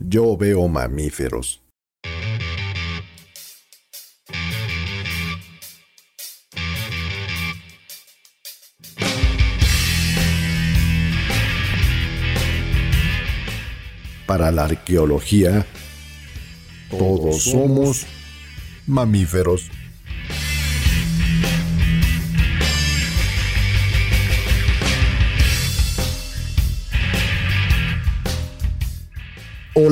Yo veo mamíferos. Para la arqueología, todos somos mamíferos.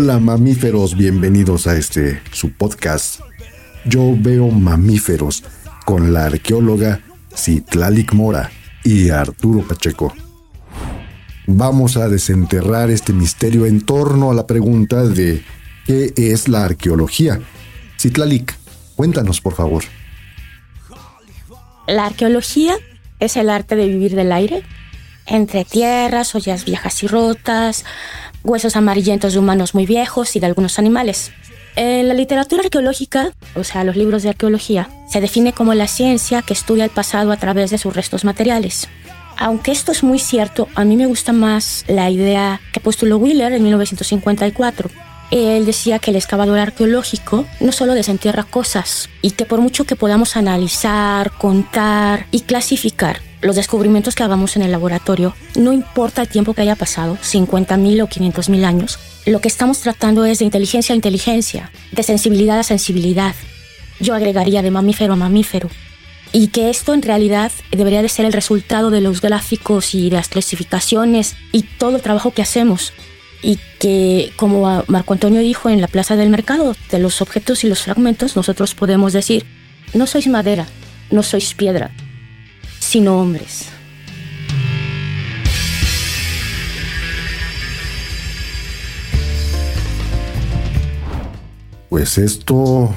Hola mamíferos, bienvenidos a este su podcast. Yo veo mamíferos con la arqueóloga Citlalic Mora y Arturo Pacheco. Vamos a desenterrar este misterio en torno a la pregunta de ¿qué es la arqueología? Citlalic, cuéntanos por favor. La arqueología es el arte de vivir del aire, entre tierras, ollas viejas y rotas, huesos amarillentos de humanos muy viejos y de algunos animales. En la literatura arqueológica, o sea, los libros de arqueología, se define como la ciencia que estudia el pasado a través de sus restos materiales. Aunque esto es muy cierto, a mí me gusta más la idea que postuló Wheeler en 1954. Él decía que el excavador arqueológico no solo desentierra cosas y que por mucho que podamos analizar, contar y clasificar, los descubrimientos que hagamos en el laboratorio, no importa el tiempo que haya pasado, 50.000 o 500.000 años, lo que estamos tratando es de inteligencia a inteligencia, de sensibilidad a sensibilidad. Yo agregaría de mamífero a mamífero. Y que esto en realidad debería de ser el resultado de los gráficos y las clasificaciones y todo el trabajo que hacemos. Y que, como Marco Antonio dijo en la Plaza del Mercado, de los objetos y los fragmentos, nosotros podemos decir, no sois madera, no sois piedra, sino hombres. Pues esto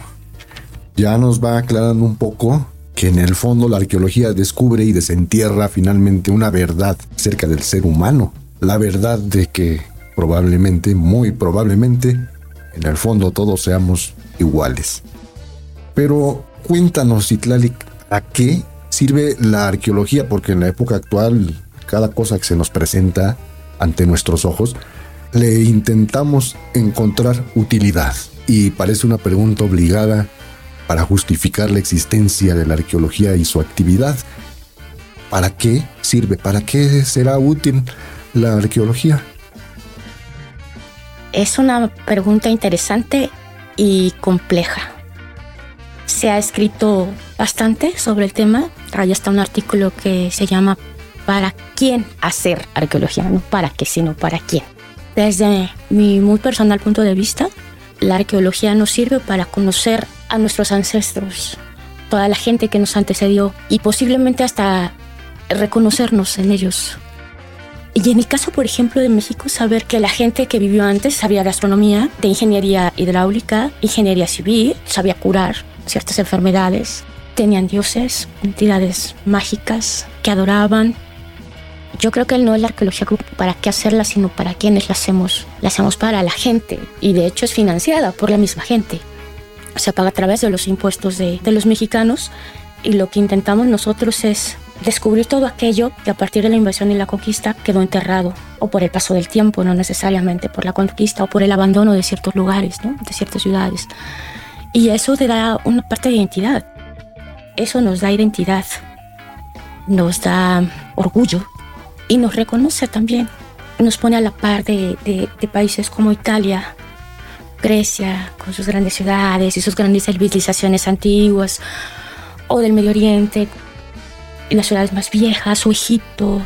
ya nos va aclarando un poco que en el fondo la arqueología descubre y desentierra finalmente una verdad acerca del ser humano. La verdad de que probablemente, muy probablemente, en el fondo todos seamos iguales. Pero cuéntanos, Itlali, ¿a qué sirve la arqueología porque en la época actual cada cosa que se nos presenta ante nuestros ojos le intentamos encontrar utilidad y parece una pregunta obligada para justificar la existencia de la arqueología y su actividad. ¿Para qué sirve? ¿Para qué será útil la arqueología? Es una pregunta interesante y compleja. Se ha escrito bastante sobre el tema. Ahí está un artículo que se llama ¿Para quién hacer arqueología? No para qué, sino para quién. Desde mi muy personal punto de vista, la arqueología nos sirve para conocer a nuestros ancestros, toda la gente que nos antecedió y posiblemente hasta reconocernos en ellos. Y en el caso, por ejemplo, de México, saber que la gente que vivió antes sabía de astronomía, de ingeniería hidráulica, ingeniería civil, sabía curar, ciertas enfermedades. Tenían dioses, entidades mágicas que adoraban. Yo creo que no es la arqueología para qué hacerla, sino para quiénes la hacemos. La hacemos para la gente y de hecho es financiada por la misma gente. Se paga a través de los impuestos de, de los mexicanos y lo que intentamos nosotros es descubrir todo aquello que a partir de la invasión y la conquista quedó enterrado, o por el paso del tiempo, no necesariamente por la conquista o por el abandono de ciertos lugares, ¿no? de ciertas ciudades. Y eso te da una parte de identidad. Eso nos da identidad, nos da orgullo y nos reconoce también. Nos pone a la par de, países como Italia, Grecia, con sus grandes ciudades y sus grandes civilizaciones antiguas, o del Medio Oriente, las ciudades más viejas, o Egipto.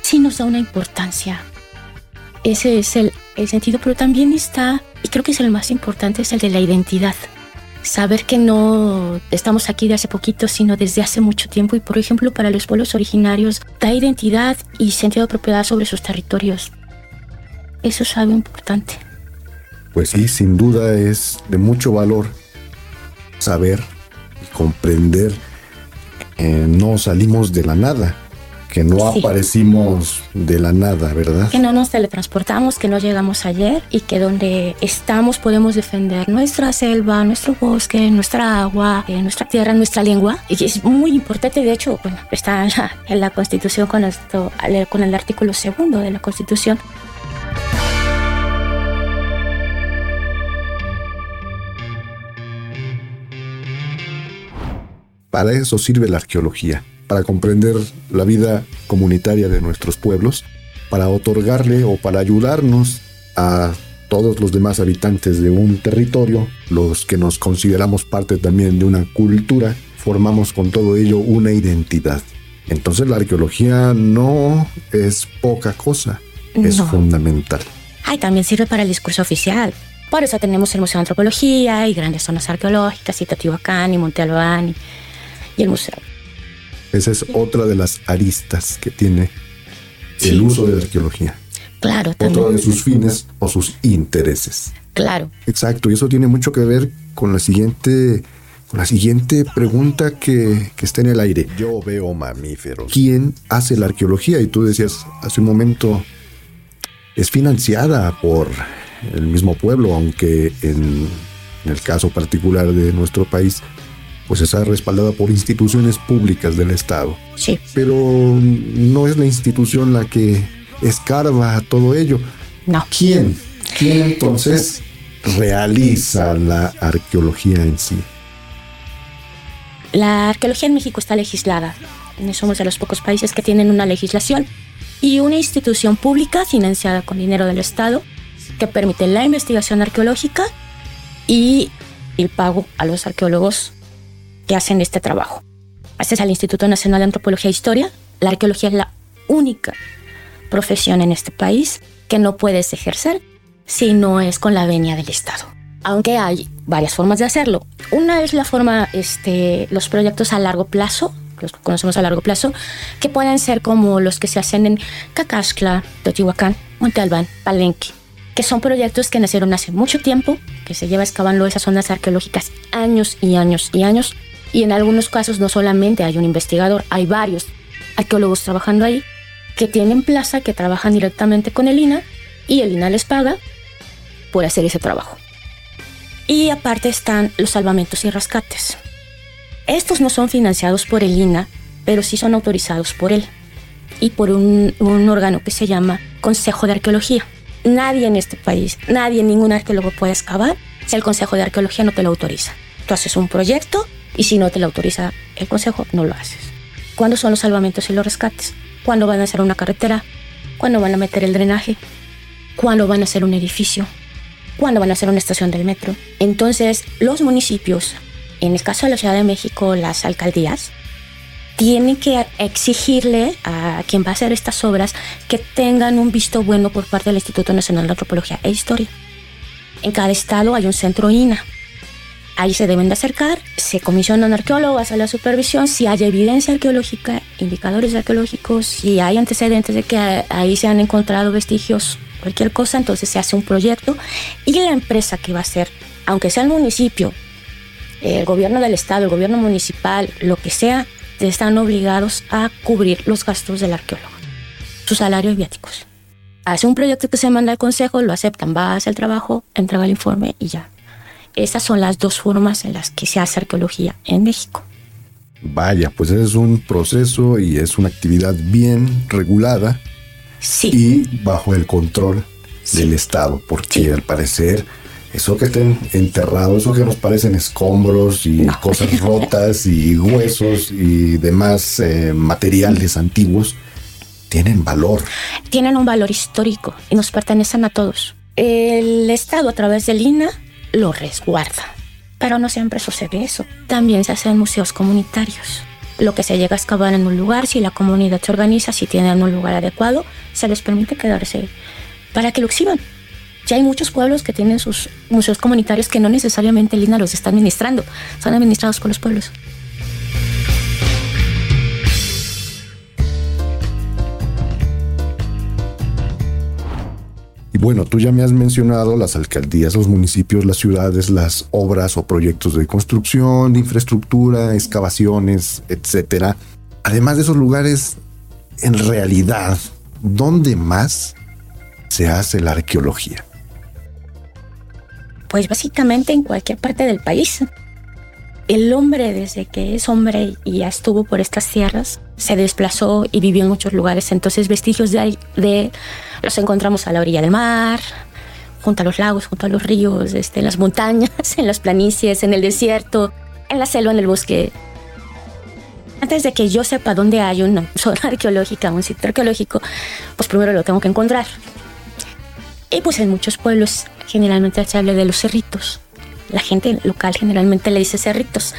Sí nos da una importancia. Ese es el, el sentido, pero también está y creo que es el más importante, es el de la identidad. Saber que no estamos aquí de hace poquito, sino desde hace mucho tiempo y, por ejemplo, para los pueblos originarios, da identidad y sentido de propiedad sobre sus territorios. Eso es algo importante. Pues sí, sin duda es de mucho valor saber y comprender que no salimos de la nada, que no aparecimos de la nada, ¿verdad? Que no nos teletransportamos, que no llegamos ayer y que donde estamos podemos defender nuestra selva, nuestro bosque, nuestra agua, eh, nuestra tierra, nuestra lengua. Y es muy importante, de hecho, bueno, está en la, en la Constitución con, esto, con el artículo segundo de la Constitución. Para eso sirve la arqueología para comprender la vida comunitaria de nuestros pueblos, para otorgarle o para ayudarnos a todos los demás habitantes de un territorio, los que nos consideramos parte también de una cultura, formamos con todo ello una identidad. Entonces la arqueología no es poca cosa, es fundamental. Ay, también sirve para el discurso oficial. Por eso tenemos el Museo de Antropología y grandes zonas arqueológicas, y Teotihuacán y Monte Albán y, el museo. Esa es otra de las aristas que tiene el uso de la arqueología. Claro, también. Otro de sus fines o sus intereses. Claro. Exacto, y eso tiene mucho que ver con la siguiente, con la siguiente pregunta que, que está en el aire. Yo veo mamíferos. ¿Quién hace la arqueología? Y tú decías hace un momento, es financiada por el mismo pueblo, aunque en, el caso particular de nuestro país, pues está respaldada por instituciones públicas del Estado. Sí. Pero no es la institución la que escarba todo ello. No. ¿Quién? ¿Quién entonces realiza la arqueología en sí? La arqueología en México está legislada. Somos de los pocos países que tienen una legislación y una institución pública financiada con dinero del Estado que permite la investigación arqueológica y el pago a los arqueólogos que hacen este trabajo. Es el Instituto Nacional de Antropología e Historia. La arqueología es la única profesión en este país que no puedes ejercer si no es con la venia del Estado. Aunque hay varias formas de hacerlo. Una es la forma, este, los proyectos a largo plazo, los que conocemos a largo plazo, que pueden ser como los que se hacen en Cacaxcla, Teotihuacán, Monte Albán, Palenque, que son proyectos que nacieron hace mucho tiempo, que se lleva excavando esas zonas arqueológicas años y años y años, y en algunos casos no solamente hay un investigador, hay varios arqueólogos trabajando ahí, que tienen plaza, que trabajan directamente con el INA, y el INA les paga por hacer ese trabajo. Y aparte están los salvamentos y rescates. Estos no son financiados por el INA, pero sí son autorizados por él y por un, órgano que se llama Consejo de Arqueología. Nadie en este país, nadie, ningún arqueólogo puede excavar si el Consejo de Arqueología no te lo autoriza. Tú haces un proyecto y si no te lo autoriza el Consejo, no lo haces. ¿Cuándo son los salvamentos y los rescates? ¿Cuándo van a hacer una carretera? ¿Cuándo van a meter el drenaje? ¿Cuándo van a hacer un edificio? ¿Cuándo van a hacer una estación del metro? Entonces, los municipios en el caso de la Ciudad de México, las alcaldías tienen que exigirle a quien va a hacer estas obras que tengan un visto bueno por parte del Instituto Nacional de Antropología e Historia. En cada estado hay un centro INA. Ahí se deben de acercar, se comisionan arqueólogos a la supervisión, si hay evidencia arqueológica, indicadores arqueológicos, si hay antecedentes de que ahí se han encontrado vestigios, cualquier cosa, entonces se hace un proyecto y la empresa que va a hacer, aunque sea el municipio el gobierno del estado, el gobierno municipal, lo que sea, están obligados a cubrir los gastos del arqueólogo, sus salarios viáticos. Hace un proyecto que se manda al consejo, lo aceptan, va a hacer el trabajo, entrega el informe y ya. Esas son las dos formas en las que se hace arqueología en México. Vaya, pues es un proceso y es una actividad bien regulada sí. y bajo el control del Estado, porque al parecer eso que estén enterrados, eso que nos parecen escombros y cosas rotas y huesos y demás eh, materiales antiguos, tienen valor. Tienen un valor histórico y nos pertenecen a todos. El Estado a través del INA lo resguarda, pero no siempre sucede eso. También se hacen museos comunitarios. Lo que se llega a excavar en un lugar, si la comunidad se organiza, si tienen un lugar adecuado, se les permite quedarse para que lo exhiban. Ya hay muchos pueblos que tienen sus museos comunitarios que no necesariamente Lina los está administrando, son administrados por los pueblos. Y bueno, tú ya me has mencionado las alcaldías, los municipios, las ciudades, las obras o proyectos de construcción, de infraestructura, excavaciones, etcétera. Además de esos lugares, en realidad, ¿dónde más se hace la arqueología? pues básicamente en cualquier parte del país. El hombre, desde que es hombre y ya estuvo por estas tierras, se desplazó y vivió en muchos lugares. Entonces, vestigios de, de los encontramos a la orilla del mar, junto a los lagos, junto a los ríos, este, en las montañas, en las planicies, en el desierto, en la selva, en el bosque. Antes de que yo sepa dónde hay una zona arqueológica, un sitio arqueológico, pues primero lo tengo que encontrar. Y pues en muchos pueblos generalmente se habla de los cerritos. La gente local generalmente le dice cerritos.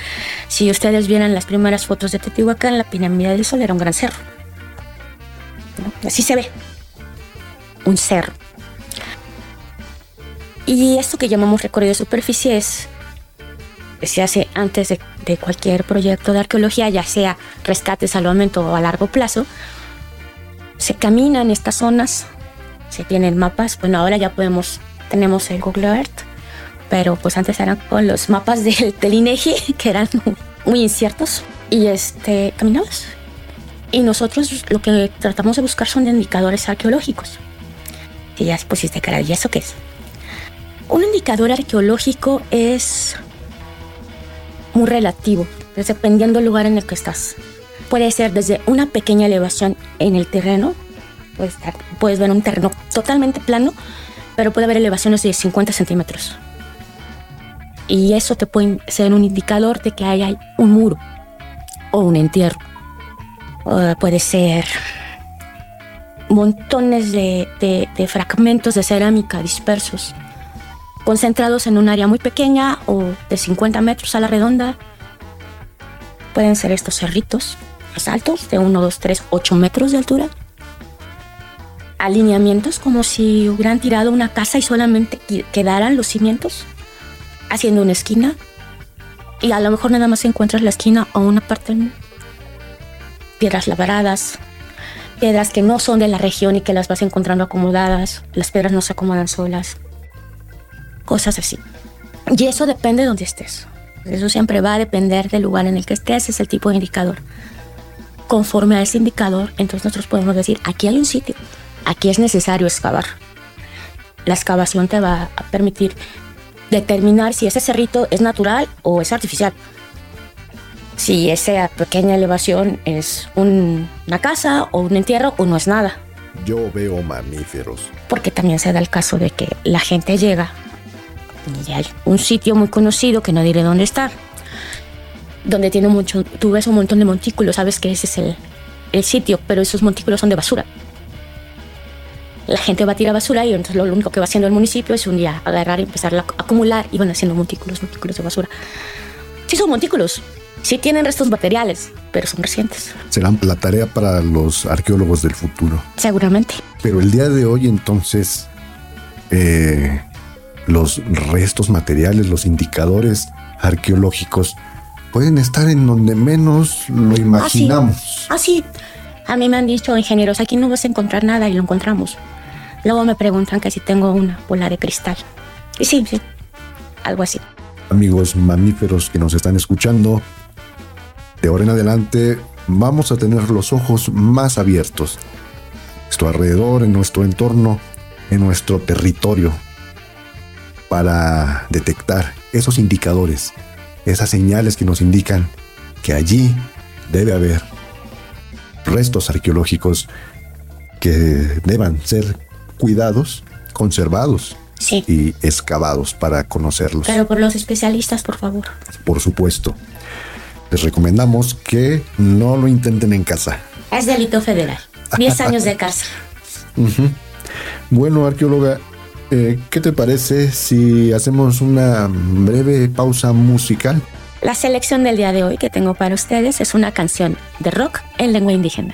Si ustedes vieran las primeras fotos de Teotihuacán, la pirámide del Sol era un gran cerro. Así se ve. Un cerro. Y esto que llamamos recorrido de superficie es, se hace antes de, de cualquier proyecto de arqueología, ya sea rescate, salvamento o a largo plazo. Se camina en estas zonas, se tienen mapas. Bueno, ahora ya podemos, tenemos el Google Earth, pero pues antes eran con los mapas del, del INEGI, que eran muy inciertos. Y este, caminamos. Y nosotros lo que tratamos de buscar son indicadores arqueológicos. Y ya pusiste cara, ¿y eso qué es? Un indicador arqueológico es muy relativo, dependiendo del lugar en el que estás. Puede ser desde una pequeña elevación en el terreno, puedes, ver un terreno totalmente plano, pero puede haber elevaciones de 50 centímetros. Y eso te puede ser un indicador de que hay un muro o un entierro. Puede ser montones de, de, fragmentos de cerámica dispersos concentrados en un área muy pequeña o de 50 metros a la redonda. Pueden ser estos cerritos más altos, de 1, 2, 3, 8 metros de altura. Alineamientos como si hubieran tirado una casa y solamente quedaran los cimientos, haciendo una esquina. Y a lo mejor nada más encuentras la esquina o una parte. Piedras labradas, piedras que no son de la región y que las vas encontrando acomodadas. Las piedras no se acomodan solas cosas así. Y eso depende de donde estés. Eso siempre va a depender del lugar en el que estés, es el tipo de indicador. Conforme a ese indicador, entonces nosotros podemos decir, aquí hay un sitio, aquí es necesario excavar. La excavación te va a permitir determinar si ese cerrito es natural o es artificial. Si esa pequeña elevación es un, una casa o un entierro o no es nada. Yo veo mamíferos. Porque también se da el caso de que la gente llega y hay un sitio muy conocido que no diré dónde está, donde tiene mucho, tú ves un montón de montículos, sabes que ese es el, el sitio, pero esos montículos son de basura. La gente va a tirar basura y entonces lo único que va haciendo el municipio es un día agarrar y empezar a acumular y van haciendo montículos, montículos de basura. Sí son montículos, sí tienen restos materiales, pero son recientes. Serán la tarea para los arqueólogos del futuro. Seguramente. Pero el día de hoy entonces, eh, los restos materiales, los indicadores arqueológicos pueden estar en donde menos lo imaginamos. Ah, sí. A mí me han dicho ingenieros, aquí no vas a encontrar nada y lo encontramos. Luego me preguntan que si tengo una bola de cristal. Y sí, sí, algo así. Amigos mamíferos que nos están escuchando, de ahora en adelante vamos a tener los ojos más abiertos. Nuestro alrededor, en nuestro entorno, en nuestro territorio, para detectar esos indicadores, esas señales que nos indican que allí debe haber restos arqueológicos que deban ser cuidados, conservados Sí. y excavados para conocerlos. Pero por los especialistas, por favor. Por supuesto. Les recomendamos que no lo intenten en casa. Es delito federal. 10 años de cárcel. Ujú. Bueno, arqueóloga, eh, ¿qué te parece si hacemos una breve pausa musical? La selección del día de hoy que tengo para ustedes es una canción de rock en lengua indígena.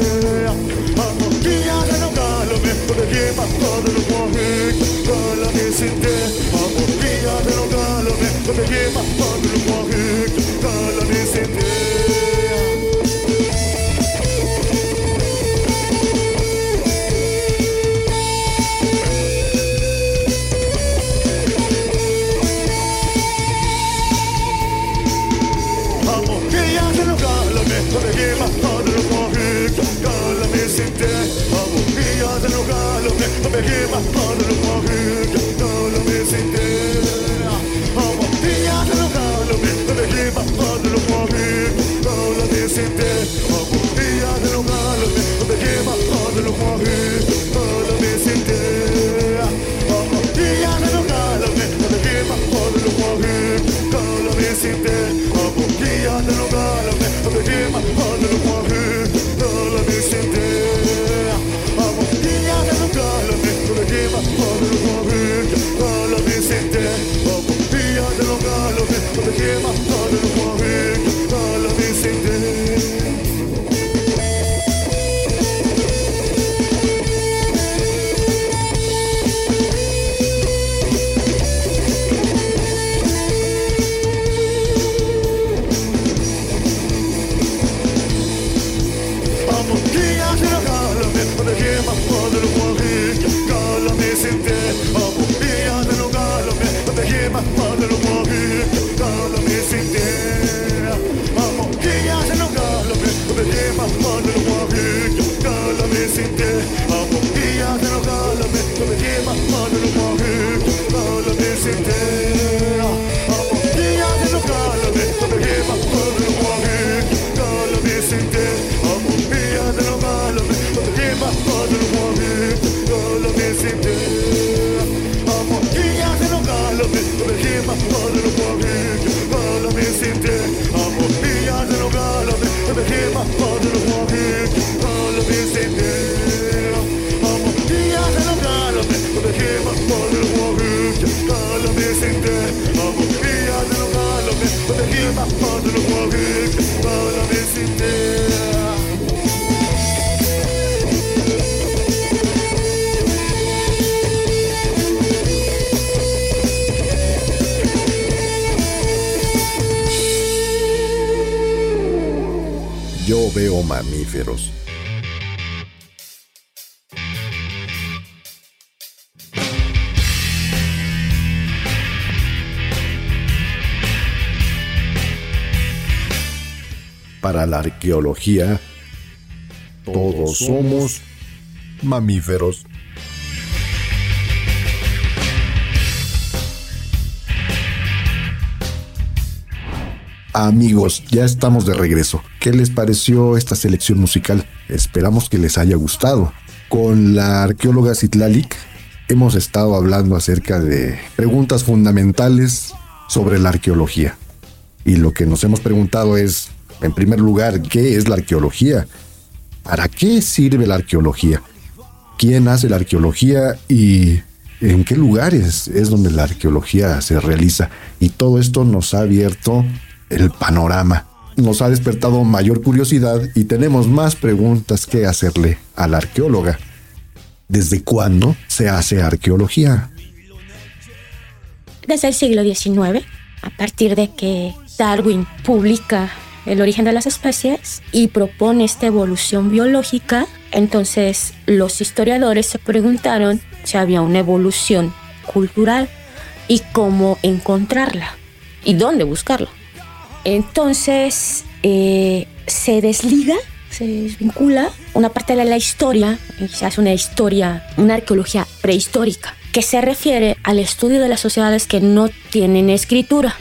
pasó de los guajes, con la que senté, amor mía de los galones, no me llevas por los con la que. give a fuck. Mamíferos. Para la arqueología, todos somos mamíferos. Amigos, ya estamos de regreso. ¿Qué les pareció esta selección musical? Esperamos que les haya gustado. Con la arqueóloga Citlalic hemos estado hablando acerca de preguntas fundamentales sobre la arqueología. Y lo que nos hemos preguntado es, en primer lugar, ¿qué es la arqueología? ¿Para qué sirve la arqueología? ¿Quién hace la arqueología y en qué lugares es donde la arqueología se realiza? Y todo esto nos ha abierto el panorama. Nos ha despertado mayor curiosidad y tenemos más preguntas que hacerle a la arqueóloga. ¿Desde cuándo se hace arqueología? Desde el siglo XIX, a partir de que Darwin publica el origen de las especies y propone esta evolución biológica, entonces los historiadores se preguntaron si había una evolución cultural y cómo encontrarla y dónde buscarla. Entonces eh, se desliga, se desvincula una parte de la historia hace una historia, una arqueología prehistórica que se refiere al estudio de las sociedades que no tienen escritura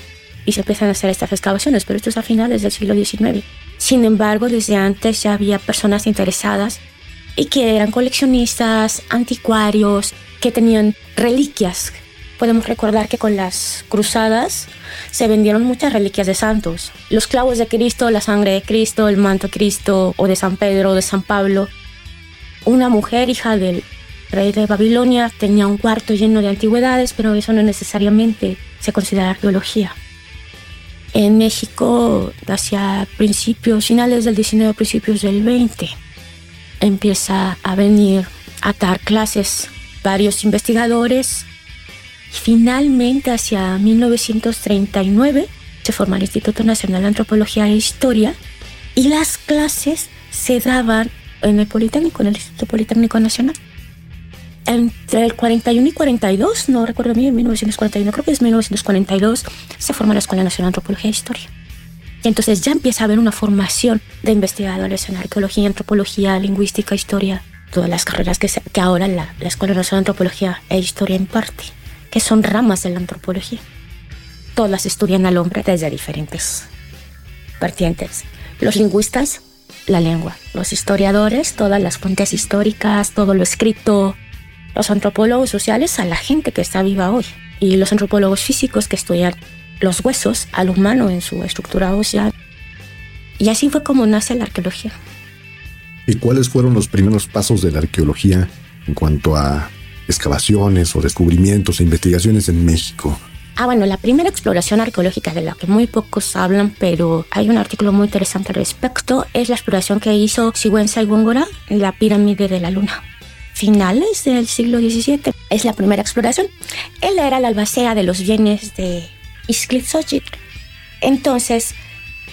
y se empiezan a hacer estas excavaciones, pero esto es a finales del siglo XIX. Sin embargo, desde antes ya había personas interesadas y que eran coleccionistas, anticuarios, que tenían reliquias podemos recordar que con las cruzadas se vendieron muchas reliquias de santos. Los clavos de Cristo, la sangre de Cristo, el manto de Cristo o de San Pedro o de San Pablo. Una mujer, hija del rey de Babilonia, tenía un cuarto lleno de antigüedades, pero eso no necesariamente se considera arqueología. En México, hacia principios, finales del 19, principios del 20, empieza a venir a dar clases varios investigadores Finalmente, hacia 1939, se forma el Instituto Nacional de Antropología e Historia y las clases se daban en el Politécnico, en el Instituto Politécnico Nacional. Entre el 41 y 42, no recuerdo bien, 1941, creo que es 1942, se forma la Escuela Nacional de Antropología e Historia. Entonces ya empieza a haber una formación de investigadores en arqueología, antropología, lingüística, historia, todas las carreras que, que ahora la, la Escuela Nacional de Antropología e Historia imparte que son ramas de la antropología. Todas estudian al hombre desde diferentes vertientes. Los lingüistas, la lengua. Los historiadores, todas las fuentes históricas, todo lo escrito. Los antropólogos sociales, a la gente que está viva hoy. Y los antropólogos físicos que estudian los huesos al humano en su estructura ósea. Y así fue como nace la arqueología. ¿Y cuáles fueron los primeros pasos de la arqueología en cuanto a excavaciones o descubrimientos e investigaciones en México? Ah, bueno, la primera exploración arqueológica de la que muy pocos hablan, pero hay un artículo muy interesante al respecto, es la exploración que hizo Sigüenza y Góngora en la pirámide de la Luna. Finales del siglo XVII. Es la primera exploración. Él era la albacea de los bienes de Ixtlilxóchitl. Entonces,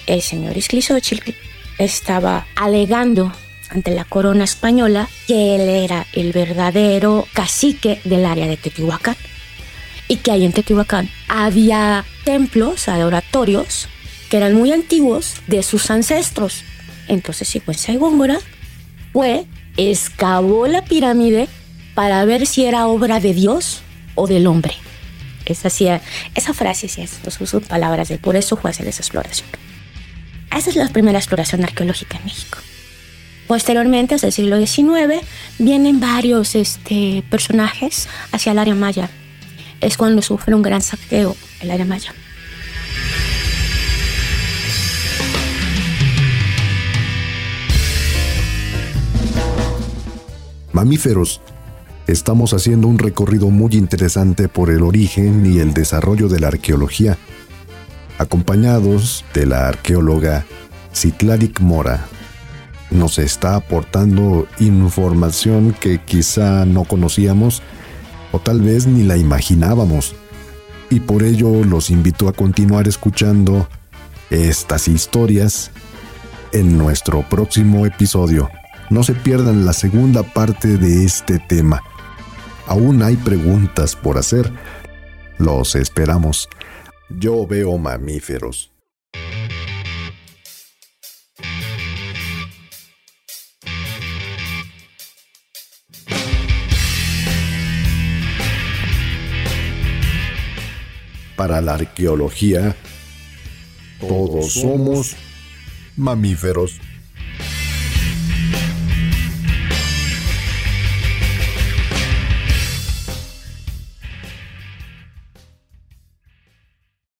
el señor Ixtlilxóchitl estaba alegando ante la corona española que él era el verdadero cacique del área de Teotihuacán y que ahí en Teotihuacán había templos, adoratorios que eran muy antiguos de sus ancestros. Entonces Sigüenza y Góngora fue, excavó la pirámide para ver si era obra de Dios o del hombre. Esa, esa frase sí es, sus palabras de por eso fue hacer esa exploración. Esa es la primera exploración arqueológica en México. Posteriormente, hasta el siglo XIX, vienen varios este, personajes hacia el área maya. Es cuando sufre un gran saqueo el área maya. Mamíferos. Estamos haciendo un recorrido muy interesante por el origen y el desarrollo de la arqueología, acompañados de la arqueóloga Citladik Mora nos está aportando información que quizá no conocíamos o tal vez ni la imaginábamos. Y por ello los invito a continuar escuchando estas historias en nuestro próximo episodio. No se pierdan la segunda parte de este tema. Aún hay preguntas por hacer. Los esperamos. Yo veo mamíferos. Para la arqueología, todos somos mamíferos.